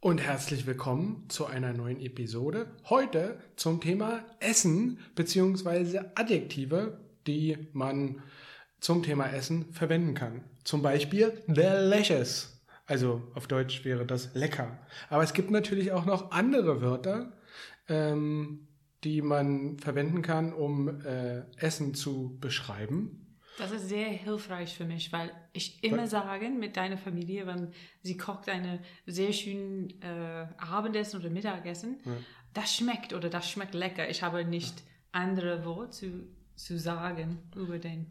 und herzlich willkommen zu einer neuen Episode. Heute zum Thema Essen bzw. Adjektive, die man zum Thema Essen verwenden kann. Zum Beispiel delicious. Also auf Deutsch wäre das lecker. Aber es gibt natürlich auch noch andere Wörter, ähm, die man verwenden kann, um äh, Essen zu beschreiben. Das ist sehr hilfreich für mich, weil ich immer sage mit deiner Familie, wenn sie kocht eine sehr schön äh, Abendessen oder Mittagessen, ja. das schmeckt oder das schmeckt lecker. Ich habe nicht andere Worte zu, zu sagen über den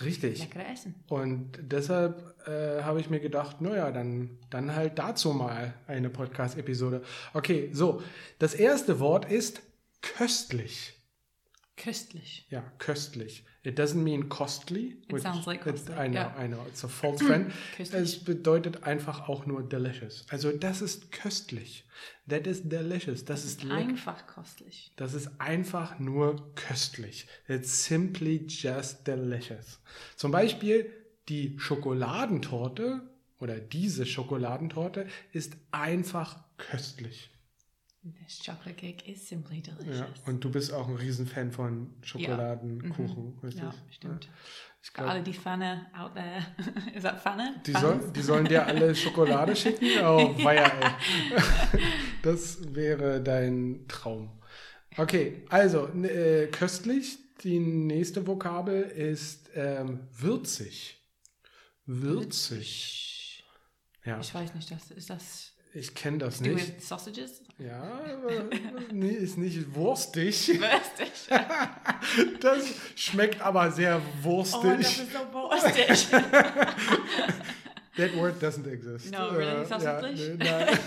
Richtig. leckere Essen. Und deshalb äh, habe ich mir gedacht, naja, dann, dann halt dazu mal eine Podcast-Episode. Okay, so. Das erste Wort ist köstlich. Köstlich. Ja, köstlich. It doesn't mean costly. It sounds like costly. I know, yeah. I know. It's a false friend. es bedeutet einfach auch nur delicious. Also das ist köstlich. That is delicious. Das, das ist, ist einfach köstlich. Das ist einfach nur köstlich. It's simply just delicious. Zum Beispiel die Schokoladentorte oder diese Schokoladentorte ist einfach köstlich. This chocolate cake is simply delicious. Ja, und du bist auch ein Riesenfan von Schokoladenkuchen, ja. Mhm. Ja, stimmt. Ich glaub, alle die Pfanne out there. Ist das Pfanne? Die, soll, die sollen dir alle Schokolade schicken? Oh, weia, ey. Das wäre dein Traum. Okay, also äh, köstlich. Die nächste Vokabel ist ähm, würzig. Würzig. Ja. Ich weiß nicht, das ist das ich kenne das Do nicht. With sausages? Ja, aber nee, ist nicht wurstig. Wurstig. Das schmeckt aber sehr wurstig. Oh, das ist so wurstig. That word doesn't exist. No, really? Sausage? Ja, nee, nein.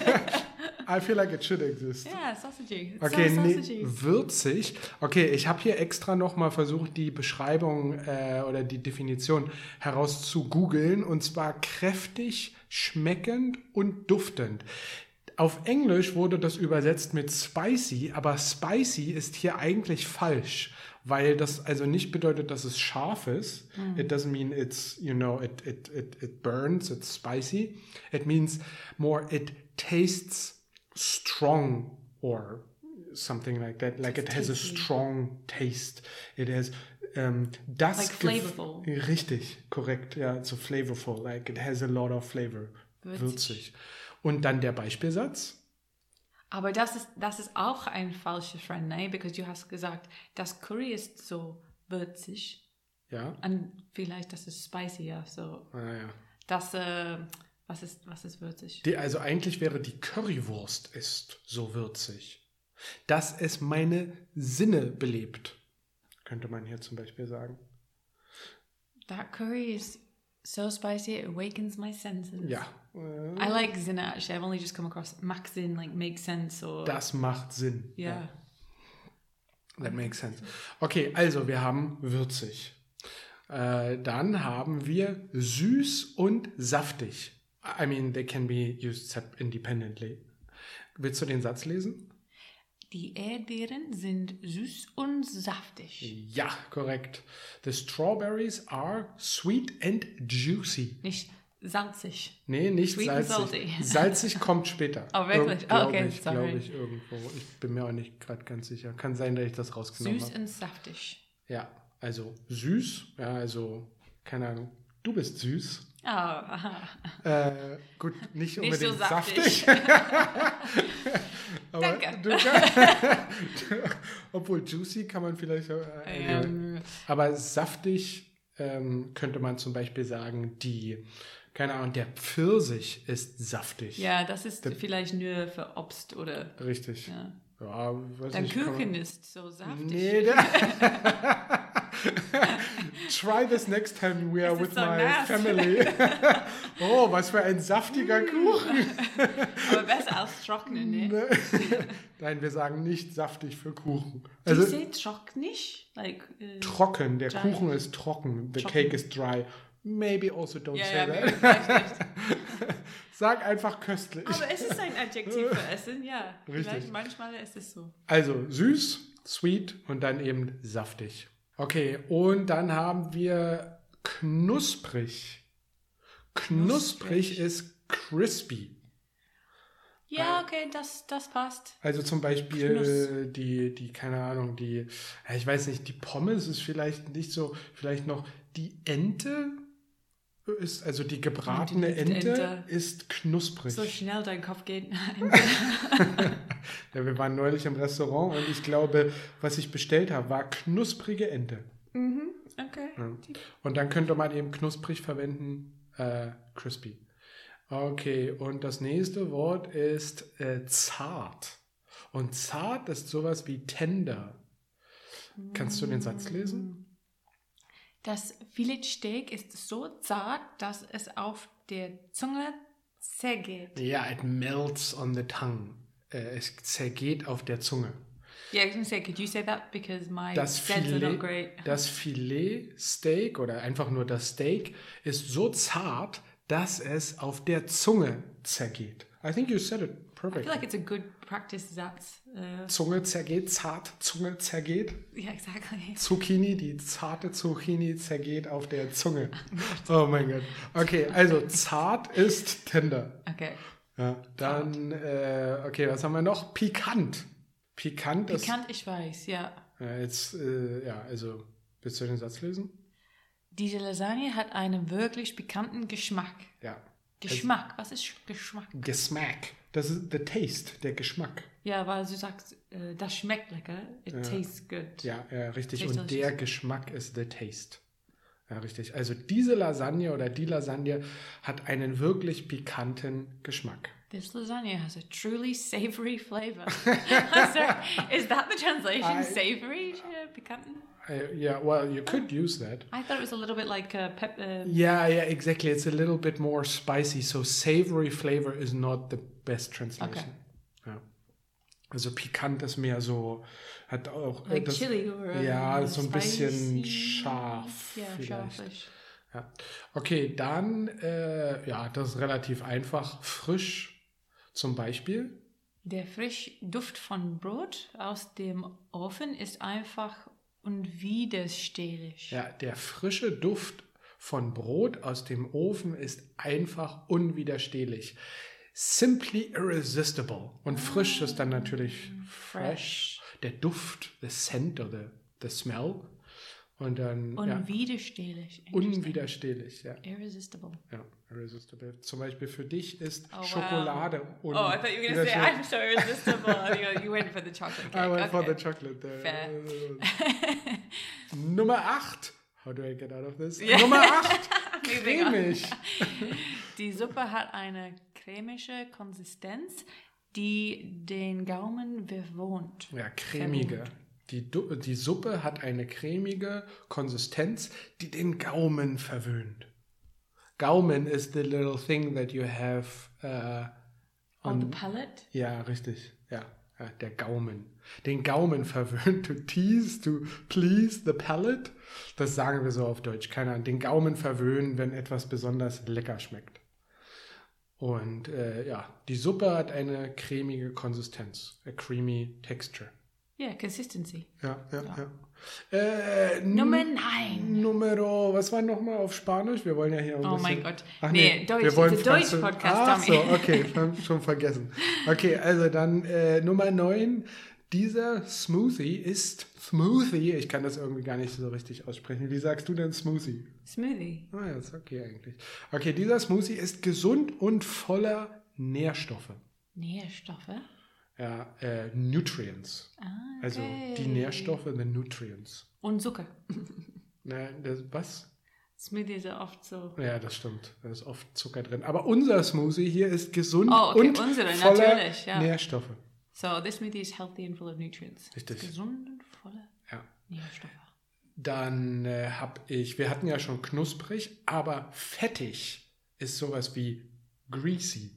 I feel like it should exist. Yeah, sausage. Okay, so nee, würzig. Okay, ich habe hier extra nochmal versucht, die Beschreibung äh, oder die Definition heraus zu googeln. Und zwar kräftig, schmeckend und duftend. Auf Englisch wurde das übersetzt mit spicy, aber spicy ist hier eigentlich falsch, weil das also nicht bedeutet, dass es scharf ist. Mm. It doesn't mean it's, you know, it, it, it, it burns, it's spicy. It means more, it tastes strong or something like that. Like it has a strong taste. It has um, das like flavorful. Richtig, korrekt. Ja, so flavorful. Like it has a lot of flavor. Würzig. Würzig. Und dann der Beispielsatz. Aber das ist, das ist auch ein falscher Friend, ne? Because du hast gesagt, das Curry ist so würzig. Ja. Und vielleicht das ist spicy, ja. So. Ah, ja. Das, äh, was ist, was ist würzig? Die, also eigentlich wäre die Currywurst ist so würzig, dass es meine Sinne belebt, könnte man hier zum Beispiel sagen. That curry is so spicy it awakens my senses. Ja. I like Sinne actually. I've only just come across macht Sinn, like makes sense or. Das macht Sinn. Yeah. Ja. That makes sense. Okay, also wir haben würzig. Äh, dann haben wir süß und saftig. I mean, they can be used independently. Willst du den Satz lesen? Die Erdbeeren sind süß und saftig. Ja, korrekt. The strawberries are sweet and juicy. Nicht salzig. Nee, nicht Sweet salzig. Salzig kommt später. Oh, wirklich? Ir oh, okay, ich, sorry. Glaube ich irgendwo. Ich bin mir auch nicht gerade ganz sicher. Kann sein, dass ich das rausgenommen habe. Süß und saftig. Ja, also süß. Ja, also, keine Ahnung. Du bist süß. Oh. Äh, gut, nicht unbedingt nicht so saftig. Aber Danke. Du, obwohl juicy kann man vielleicht. Äh, Ähm. aber saftig ähm, könnte man zum Beispiel sagen, die, keine Ahnung, der Pfirsich ist saftig. Ja, das ist vielleicht nur für Obst oder. Richtig. Ja. Ja, Kuchen man- ist so saftig. Nee, der Try this next time we are with so my nass. family. oh, was für ein saftiger Kuchen. Aber besser als trocknen, ne? Nein, wir sagen nicht saftig für Kuchen. Also you say trocknig? Like, äh, trocken, der Dry. Kuchen ist trocken. The Trocken. cake is dry. Maybe also don't ja, say ja, that. Sag einfach köstlich. Aber es ist ein Adjektiv für Essen, ja. Richtig. Vielleicht manchmal ist es so. Also süß, sweet und dann eben saftig. Okay, und dann haben wir knusprig. Knusprig Knusprig. ist crispy. Ja, okay, das, das passt. Also zum Beispiel die, die, keine Ahnung, die, ich weiß nicht, die Pommes ist vielleicht nicht so, vielleicht noch die Ente ist, also die gebratene die Ente, Ente. ist knusprig. So schnell dein Kopf geht. ja, wir waren neulich im Restaurant und ich glaube, was ich bestellt habe, war knusprige Ente. mhm, okay. Ja. Und dann könnte man eben knusprig verwenden, äh, crispy. Okay, und das nächste Wort ist äh, zart. Und zart ist sowas wie tender. Kannst du den Satz lesen? Das Filetsteak ist so zart, dass es auf der Zunge zergeht. Ja, it melts on the tongue. Äh, es zergeht auf der Zunge. Yeah, I was to say, could you say that? Because my Das Zeds are not Filet, great. das Filetsteak oder einfach nur das Steak ist so zart, dass es auf der Zunge zergeht. I think you said it I perfect. feel like it's a good practice Satz. Uh, Zunge zergeht, zart, Zunge zergeht. yeah, exactly. Zucchini, die zarte Zucchini zergeht auf der Zunge. Oh mein Gott. Okay, also zart ist tender. Okay. Ja, dann, äh, okay, was haben wir noch? Pikant. Pikant ist. Pikant, ich weiß, ja. Ja, jetzt, äh, ja, also, willst du den Satz lesen? Diese Lasagne hat einen wirklich pikanten Geschmack. Ja. Geschmack, was ist Geschmack? Geschmack. Das ist the taste, der Geschmack. Ja, weil du sagst, äh, das schmeckt lecker. It tastes good. Ja, ja, richtig. Tastes Und delicious. der Geschmack ist the taste. Ja, richtig. Also diese Lasagne oder die Lasagne hat einen wirklich pikanten Geschmack. This lasagna has a truly savory flavor. so, is that the translation? I- savory? Uh, pikanten? Uh, yeah, well, you could use that. I thought it was a little bit like uh, pep. Uh, Yeah, yeah, exactly. It's a little bit more spicy. So savory flavor is not the best translation. Okay. Ja. Also pikant ist mehr so, hat auch. like das, chili or uh, ja, so ein bisschen scharf Yeah, vielleicht. scharfish. Ja. Okay, dann, äh, ja, das ist relativ einfach. Frisch zum Beispiel. Der Frischduft von Brot aus dem Ofen ist einfach unwiderstehlich. Ja, der frische Duft von Brot aus dem Ofen ist einfach unwiderstehlich. Simply irresistible. Und frisch ist dann natürlich fresh. Der Duft, the scent oder the smell. Und dann, ja, Unwiderstehlich. unwiderstehlich, ja. Irresistible. Ja, irresistible. Zum Beispiel für dich ist Oh, wow. Schokolade Oh, I thought you were going to say, I'm so irresistible. you, went for the chocolate cake. I went for okay. the chocolate there. Fair. Nummer 8. How do I get out of this? Ja. Nummer 8. Moving on. Cremig. Die Suppe hat eine cremische Konsistenz, die den Gaumen bewohnt. Ja, cremige. Die, die Suppe hat eine cremige Konsistenz, die den Gaumen verwöhnt. Gaumen is the little thing that you have. Uh, On the palate. ja, richtig. Ja, ja, der Gaumen. Den Gaumen verwöhnt. To tease, to please the palate. Das sagen wir so auf Deutsch. Keine Ahnung. Den Gaumen verwöhnen, wenn etwas besonders lecker schmeckt. Und äh, ja, die Suppe hat eine cremige Konsistenz. A creamy texture. Yeah, consistency. Ja, ja, ja. Äh, Nummer N- 9. Numero, was war nochmal auf Spanisch? Wir wollen ja hier ein Oh bisschen... mein Gott. Ach, Nee, Deutsch, wir wollen it's a Deutsch Franzö- Podcast, Ach so, okay, schon, schon vergessen. Okay, also dann äh, Nummer 9. Dieser Smoothie ist Smoothie. Ich kann das irgendwie gar nicht so richtig aussprechen. Wie sagst du denn Smoothie? Smoothie. Ah, ja, ist okay eigentlich. Okay, dieser Smoothie ist gesund und voller Nährstoffe. Nährstoffe. Ja, äh, Nutrients. Ah, Also die okay. Nährstoffe, the Nutrients. Und Zucker. Na, das, was? Smoothies sind oft so. Ja, das stimmt. Da ist oft Zucker drin. Aber unser Smoothie hier ist gesund Oh, okay, und unsere, voller ja. Nährstoffe. So, this smoothie is healthy and full of nutrients. Richtig. Gesund und voller Ja. Nährstoffe. Dann äh, habe ich, wir hatten ja schon knusprig, aber fettig ist sowas wie greasy.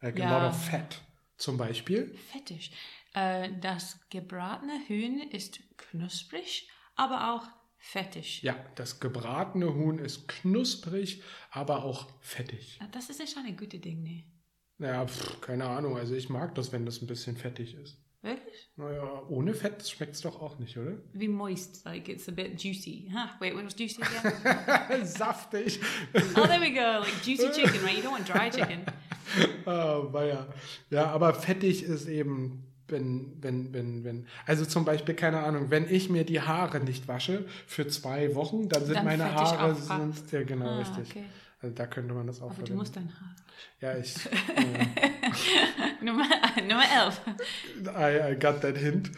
Like a Ja. lot of fat zum Beispiel. Fettig. Äh, das gebratene Huhn ist knusprig, aber auch fettig. Ja, das gebratene Huhn ist knusprig, aber auch fettig. Ah, Das ist echt eine gute Ding, ne? Naja, pff, keine Ahnung. Also ich mag das, wenn das ein bisschen fettig ist. Wirklich? Naja, ohne Fett schmeckt es doch auch nicht, oder? Wie moist, like it's a bit juicy. Huh? Wait, what was juicy again? Saftig. oh, there we go. Like juicy chicken, right? You don't want dry chicken. ah, ja. ja, aber fettig ist eben, wenn, wenn, wenn, wenn, also zum Beispiel, keine Ahnung, wenn ich mir die Haare nicht wasche für zwei Wochen, dann sind Dann meine Haare, sind, ja genau, Ah, richtig. okay. Also da könnte man das auch Aber du verwenden. musst dein Haar. Ja, ich, äh, Nummer, Nummer 11. I, I got that hint.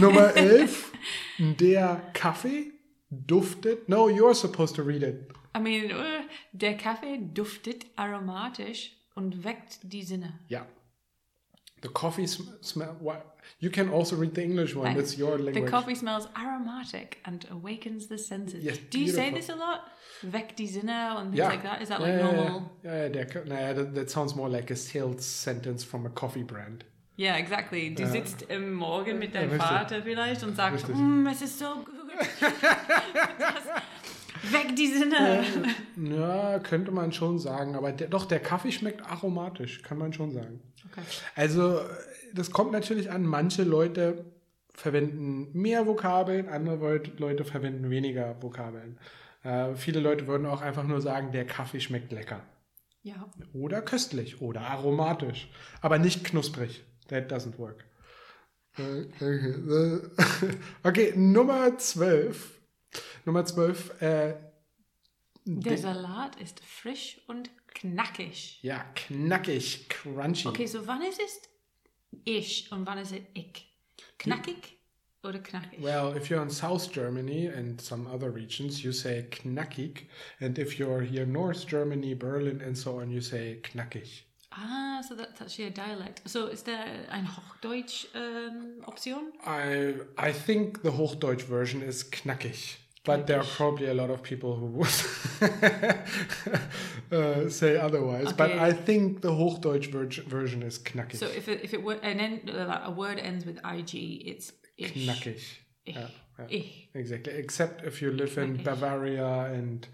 Nummer 11, der Kaffee duftet, no, you're supposed to read it. I mean, äh, der Kaffee duftet aromatisch und weckt die Sinne. Ja. The coffee sm smell, what? You can also read the English one, it's your language. The coffee smells aromatic and awakens the senses. Yes, Do you say this a lot? Weckt die Sinne and things Yeah. like that? Is that yeah, like yeah, normal? Yeah, yeah, that, that sounds more like a sales sentence from a coffee brand. Yeah, exactly. Du sitzt im Morgen mit deinem Vater vielleicht und sagst, mm, es ist so gut. das, weg die Sinne. Ja, könnte man schon sagen, aber der, doch, der Kaffee schmeckt aromatisch, kann man schon sagen. Okay. Also, das kommt natürlich an, manche Leute verwenden mehr Vokabeln, andere Leut- Leute verwenden weniger Vokabeln. Äh, viele Leute würden auch einfach nur sagen, der Kaffee schmeckt lecker. Ja. Oder köstlich oder aromatisch, aber nicht knusprig. That doesn't work. Äh, Okay, äh, okay Nummer 12. Nummer 12. Äh, Der de- Salat ist frisch und knackig. ja, knackig, crunchy. Okay, so wann ist es ich und wann ist es ich? Knackig oder knackig? Well, if you're in South Germany and some other regions, you say knackig. And if you're here North Germany, Berlin and so on, you say knackig. Ah, so that's actually a dialect. So ist there ein Hochdeutsch ähm, Option? I I think the Hochdeutsch version is knackig. But there are probably a lot of people who would uh, say otherwise. But I think the Hochdeutsch ver- version is knackig. So if it, if it were an end, uh, a word ends with ig, it's ish. knackig. Ich. Yeah, yeah. Ich. Exactly. Except if you live in. Bavaria and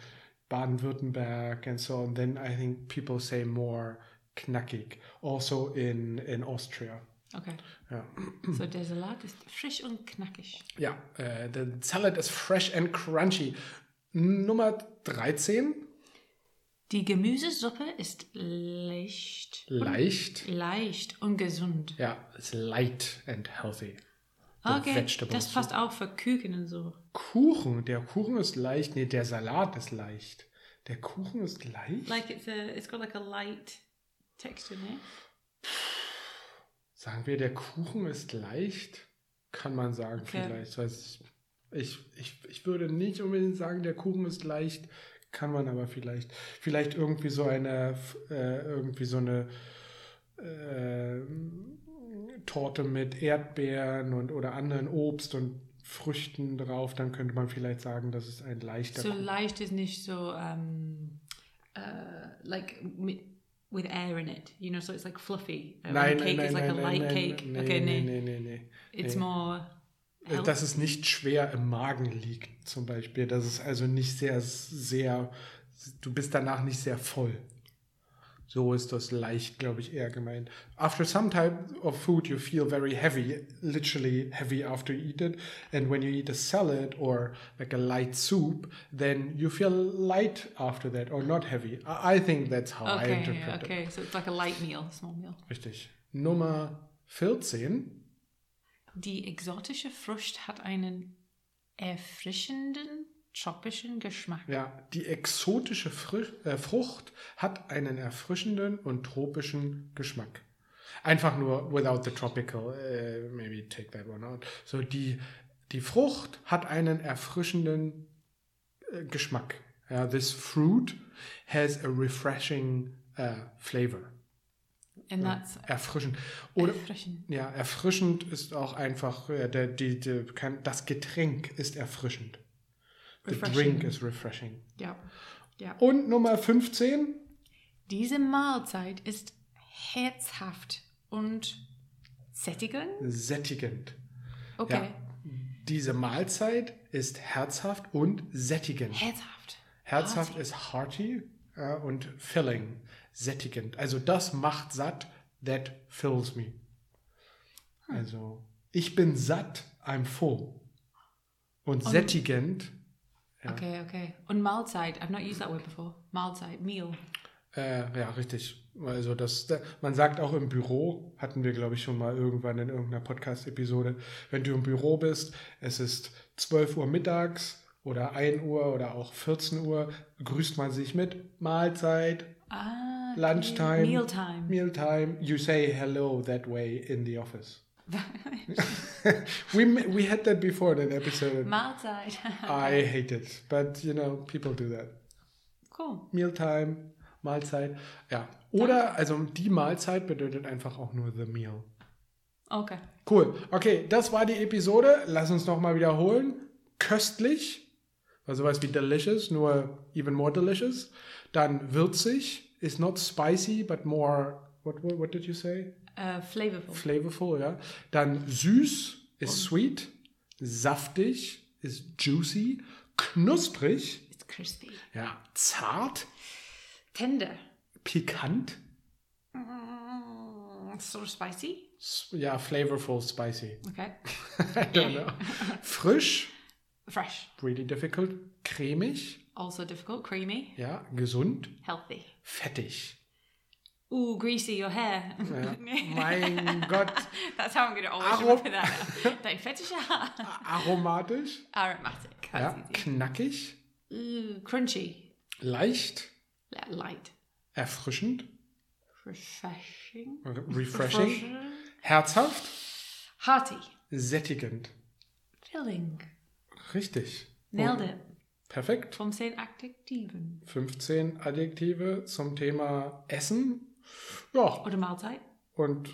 Baden-Württemberg and so on, then I think people say more knackig. Also in in Austria. Okay. Ja, So der Salat ist frisch und knackig. ja äh, the salad is fresh and crunchy. Nummer 13, Die Gemüsesuppe ist leicht. leicht. Leicht und gesund. Ja, it's light and healthy. Okay, vegetable das passt auch für Küken und so. Kuchen, der Kuchen ist leicht. Nee, der Salat ist leicht. Der Kuchen ist leicht? Like it's a, it's got like a light texture, ne? Sagen wir, der Kuchen ist leicht? Kann man sagen, Okay. vielleicht. Weiß ich, ich, ich würde nicht unbedingt sagen, der Kuchen ist leicht. Kann man aber vielleicht. Vielleicht irgendwie so eine, äh, irgendwie so eine äh, Torte mit Erdbeeren und oder anderen Obst und Früchten drauf. Dann könnte man vielleicht sagen, das ist ein leichter So Kuchen. leicht ist nicht so, um, uh, like mi- with air in it, you know, so it's like fluffy. Uh, Nein, cake nein, is like nein, a light nein, cake. nein, okay, nee, nee. nee, nee. It's more. Äh, health- Dass es nicht schwer im Magen liegt, zum Beispiel. Dass es also nicht sehr, sehr, du bist danach nicht sehr voll. So ist das leicht, glaube ich, eher gemeint. After some type of food, you feel very heavy, literally heavy after you eat it. And when you eat a salad or like a light soup, then you feel light after that or not heavy. I, I think that's how I okay, interpret yeah, it. okay, so it's like a light meal, small meal. Richtig. Nummer 14. Die exotische Frucht hat einen erfrischenden, tropischen Geschmack. Ja, die exotische Fri äh, Frucht hat einen erfrischenden und tropischen Geschmack. Einfach nur without the tropical, äh, maybe take that one out. So die, die Frucht hat einen erfrischenden äh, Geschmack. Ja, this fruit has a refreshing äh, flavor. And that's Erfrischend. Oder, erfrischend. ja, erfrischend ist auch einfach, äh, der, die, die, das Getränk ist erfrischend. The Refreshing. drink is refreshing. Ja. ja. Und Nummer 15, Diese Mahlzeit ist herzhaft und sättigend. sättigend. Okay. Ja. Diese Mahlzeit ist herzhaft und sättigend. Herzhaft. Herzhaft ist hearty äh, und filling, sättigend. Also das macht satt, that fills me. Also ich bin satt, I'm full. Und, sättigend, Ja. Okay, okay. Und Mahlzeit. I've not used that word before. Mahlzeit, meal. Äh, ja, richtig. Also das, man sagt auch im Büro, hatten wir, glaube ich, schon mal irgendwann in irgendeiner Podcast-Episode, wenn du im Büro bist, es ist 12 Uhr mittags oder 1 Uhr oder auch 14 Uhr, grüßt man sich mit Mahlzeit, Ah, Lunchtime, Mealtime. mealtime. You say hello that way in the office. we we had that before an episode. Mahlzeit. I hate it, but you know people do that. cool. Mealtime, Mahlzeit, ja. Oder also die Mahlzeit bedeutet einfach auch nur the meal. Okay. Cool. Okay, das war die Episode. Lass uns noch mal wiederholen. Köstlich, also sowas wie delicious, nur even more delicious. Dann würzig, is not spicy, but more. What what, what did you say? Uh, flavorful. Flavorful, ja. Dann süß ist sweet, saftig ist juicy, knusprig, It's crispy. ja, zart, Tender. pikant, Mm, sort of spicy. ja, flavorful, spicy. Okay. I don't know. Frisch, Fresh. really difficult, cremig, Also difficult. Creamy. ja, gesund, Healthy. fettig. Ooh, greasy your hair. Ja. mein Gott, That's how I'm going to always Arom- remember that. Dein fetischer Haar. aromatisch, Aromatic. ja, knackig, Ooh, crunchy. leicht, Li- Light. erfrischend, Refreshing. refreshing, herzhaft, Hearty. sättigend. Filling. Richtig. Nailed it. Perfekt. Vom 10 Adjektiven. 15 Adjektive zum Thema Essen. Ja, Oder Mahlzeit. und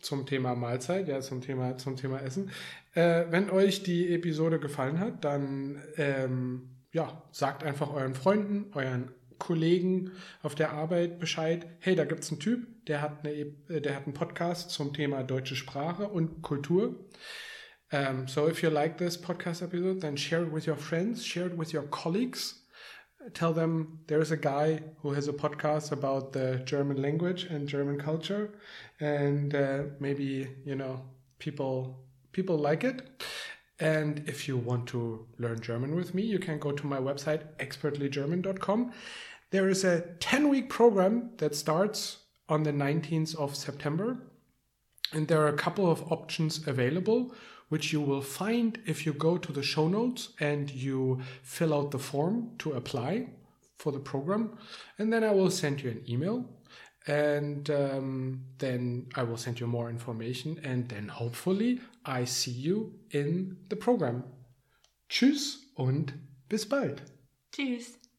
zum Thema Mahlzeit, ja, zum Thema, zum Thema Essen. Äh, wenn euch die Episode gefallen hat, dann ähm, ja, sagt einfach euren Freunden, euren Kollegen auf der Arbeit Bescheid. Hey, da gibt es einen Typ, der hat, eine, äh, der hat einen Podcast zum Thema deutsche Sprache und Kultur. Um, so if you like this podcast episode, then share it with your friends, share it with your colleagues. Tell them there's a guy who has a podcast about the German language and German culture, and uh, maybe you know people people like it. And if you want to learn German with me, you can go to my website expertlygerman.com. There is a 10 week program that starts on the 19th of September. And there are a couple of options available, which you will find if you go to the show notes and you fill out the form to apply for the program. And then I will send you an email. And um, then I will send you more information. And then hopefully I see you in the program. Tschüss und bis bald. Tschüss.